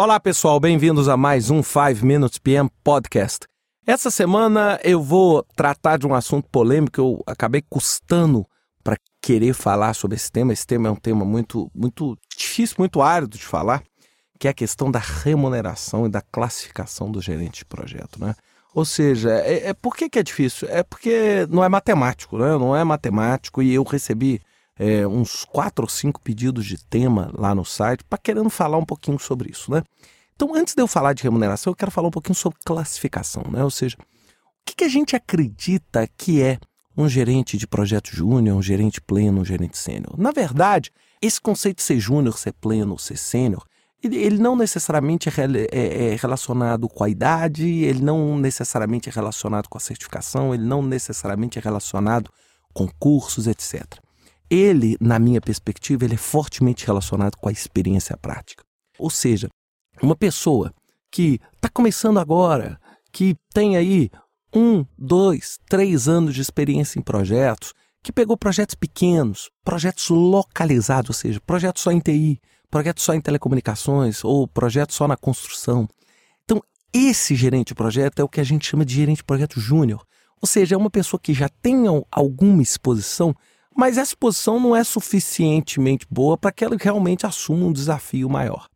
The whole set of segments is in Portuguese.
Olá, pessoal, bem-vindos a mais um 5 Minutes PM Podcast. Essa semana eu vou tratar de um assunto polêmico, eu acabei custando para querer falar sobre esse tema. Esse tema é um tema muito, muito difícil, muito árido de falar, que é a questão da remuneração e da classificação do gerente de projeto, né? Ou seja, é, é por que, que é difícil? É porque não é matemático, né? Não é matemático e eu recebi é, uns quatro ou cinco pedidos de tema lá no site para querendo falar um pouquinho sobre isso, né? Então, antes de eu falar de remuneração, eu quero falar um pouquinho sobre classificação, né? Ou seja, o que, que a gente acredita que é um gerente de projeto júnior, um gerente pleno, um gerente sênior? Na verdade, esse conceito de ser júnior, ser pleno, ser sênior, ele, não necessariamente é, é, é, relacionado com a idade, ele não necessariamente é relacionado com a certificação, ele não necessariamente é relacionado com cursos, etc ele, na minha perspectiva, ele é fortemente relacionado com a experiência prática. Ou seja, uma pessoa que está começando agora, que tem aí um, dois, três anos de experiência em projetos, que pegou projetos pequenos, projetos localizados, ou seja, projetos só em TI, projetos só em telecomunicações ou projetos só na construção. Então, esse gerente de projeto é o que a gente chama de gerente de projeto júnior. Ou seja, é uma pessoa que já tem alguma exposição mas essa posição não é suficientemente boa para que ela realmente assuma um desafio maior.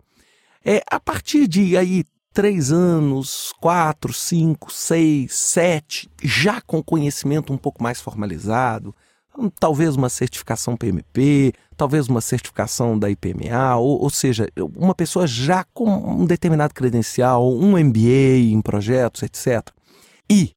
É, a partir de aí três anos, quatro, cinco, seis, sete, já com conhecimento um pouco mais formalizado, hum, talvez uma certificação PMP, talvez uma certificação da IPMA, ou, ou seja, uma pessoa já com um determinado credencial, um MBA em projetos, etc. E,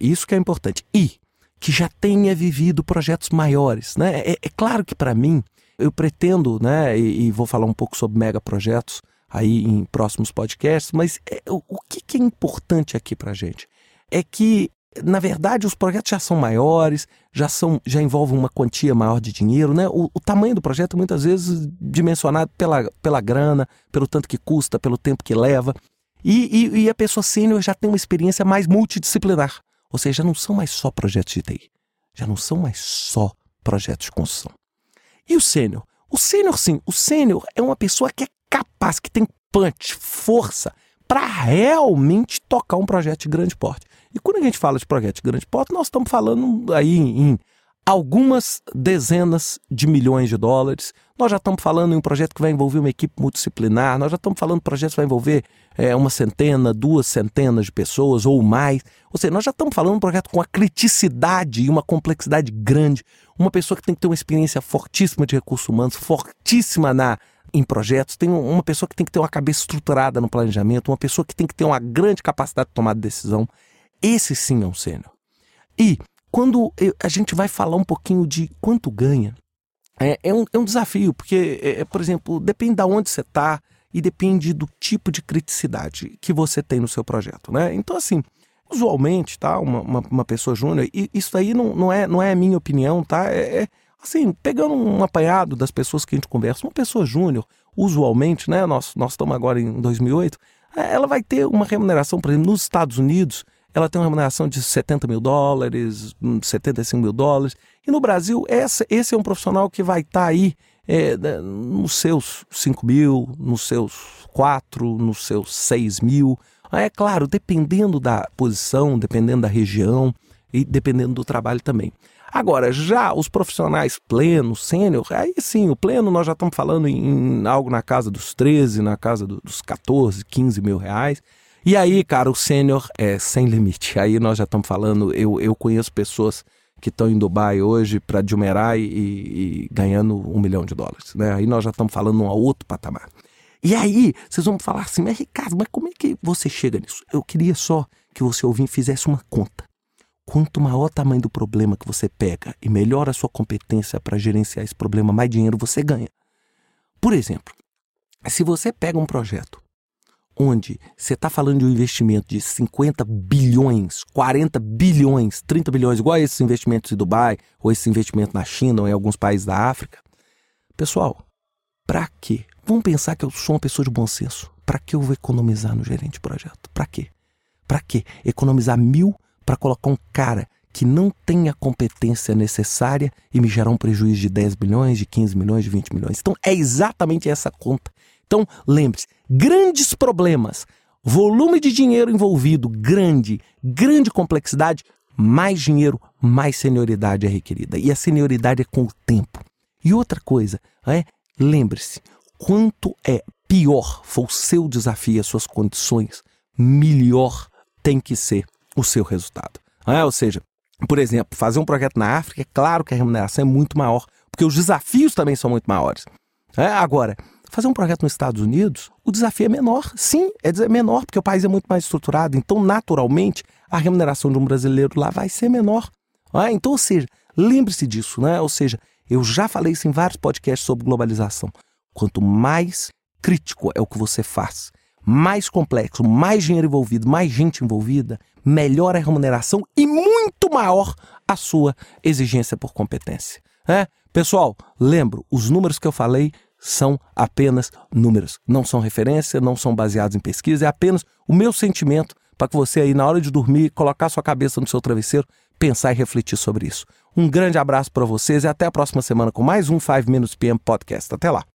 isso que é importante, e que já tenha vivido projetos maiores. Né? É, é claro que para mim, eu pretendo, né, e, e, vou falar um pouco sobre megaprojetos aí em próximos podcasts, mas é, o, o que, que, é importante aqui para gente? É que, na verdade, os projetos já são maiores, já, são, já envolvem uma quantia maior de dinheiro, né? O, o tamanho do projeto muitas vezes dimensionado pela, pela grana, pelo tanto que custa, pelo tempo que leva. E, e, e a pessoa sênior já tem uma experiência mais multidisciplinar. Ou seja, já não são mais só projetos de TI. Já não são mais só projetos de construção. E o sênior? O sênior, sim, o sênior é uma pessoa que é capaz, que tem punch, força, para realmente tocar um projeto de grande porte. E quando a gente fala de projeto de grande porte, nós estamos falando aí em algumas dezenas de milhões de dólares. Nós já estamos falando em um projeto que vai envolver uma equipe multidisciplinar, nós já estamos falando de projetos que vai envolver é, uma centena, duas centenas de pessoas ou mais. Ou seja, nós já estamos falando de um projeto com uma criticidade e uma complexidade grande. Uma pessoa que tem que ter uma experiência fortíssima de recursos humanos, fortíssima na, em projetos, tem uma pessoa que tem que ter uma cabeça estruturada no planejamento, uma pessoa que tem que ter uma grande capacidade de tomar decisão. Esse sim é um sênior. E quando a gente vai falar um pouquinho de quanto ganha, é, é, um, é um desafio, porque, é, é por exemplo, depende de onde você está e depende do tipo de criticidade que você tem no seu projeto. Né? Então, assim, usualmente, tá, uma, uma, uma pessoa júnior, e isso aí não, não, é, não é a minha opinião, tá? É, é, assim, pegando um apanhado das pessoas que a gente conversa, uma pessoa júnior, usualmente, né, nós, nós estamos agora em 2008, é, ela vai ter uma remuneração, por exemplo, nos Estados Unidos, ela tem uma remuneração de 70 mil dólares, 75 hum, mil dólares. E no Brasil, essa, esse é um profissional que vai estar tá aí é, né, nos seus 5 mil, nos seus 4, nos seus 6 mil. É claro, dependendo da posição, dependendo da região e dependendo do trabalho também. Agora, já os profissionais plenos, sênior, aí sim, o pleno nós já estamos falando em, em algo na casa dos 13, na casa do, dos 14, 15 mil reais. E aí, cara, o sênior é sem limite. Aí nós já estamos falando, eu, eu conheço pessoas que estão em Dubai hoje para Jumeirah e, e, ganhando um milhão de dólares. Né? Aí nós já estamos falando um outro patamar. E aí, vocês vão falar assim, mas Ricardo, mas como é que você chega nisso? Eu queria só que você ouvinte fizesse uma conta. Quanto maior o tamanho do problema que você pega e melhor a sua competência para gerenciar esse problema, mais dinheiro você ganha. Por exemplo, se você pega um projeto onde você está falando de um investimento de 50 bilhões, 40 bilhões, 30 bilhões, igual esses investimentos em Dubai, ou esse investimento na China, ou em alguns países da África. Pessoal, para quê? Vamos pensar que eu sou uma pessoa de bom senso. Para que eu vou economizar no gerente de projeto? Para quê? Para quê? Economizar mil para colocar um cara que não tem a competência necessária e me gerar um prejuízo de 10 milhões, de 15 milhões, de 20 milhões. Então é exatamente essa conta. Então lembre-se, grandes problemas, volume de dinheiro envolvido grande, grande complexidade, mais dinheiro, mais senioridade é requerida. E a senioridade é com o tempo. E outra coisa, é, lembre-se, quanto é pior for o seu desafio, as suas condições, melhor tem que ser o seu resultado. É? Ou seja, por exemplo, fazer um projeto na África, é claro que a remuneração é muito maior, porque os desafios também são muito maiores. É? Agora, fazer um projeto nos Estados Unidos, o desafio é menor. Sim, é menor, porque o país é muito mais estruturado. Então, naturalmente, a remuneração de um brasileiro lá vai ser menor. É? Então, ou seja, lembre-se disso, né? Ou seja, eu já falei isso em vários podcasts sobre globalização. Quanto mais crítico é o que você faz, mais complexo, mais dinheiro envolvido, mais gente envolvida, melhor a remuneração e muito maior a sua exigência por competência. É? Pessoal, lembro, os números que eu falei são apenas números, não são referência, não são baseados em pesquisa, é apenas o meu sentimento para que você aí na hora de dormir, colocar sua cabeça no seu travesseiro, pensar e refletir sobre isso. Um grande abraço para vocês e até a próxima semana com mais um 5 Minutes PM Podcast. Até lá.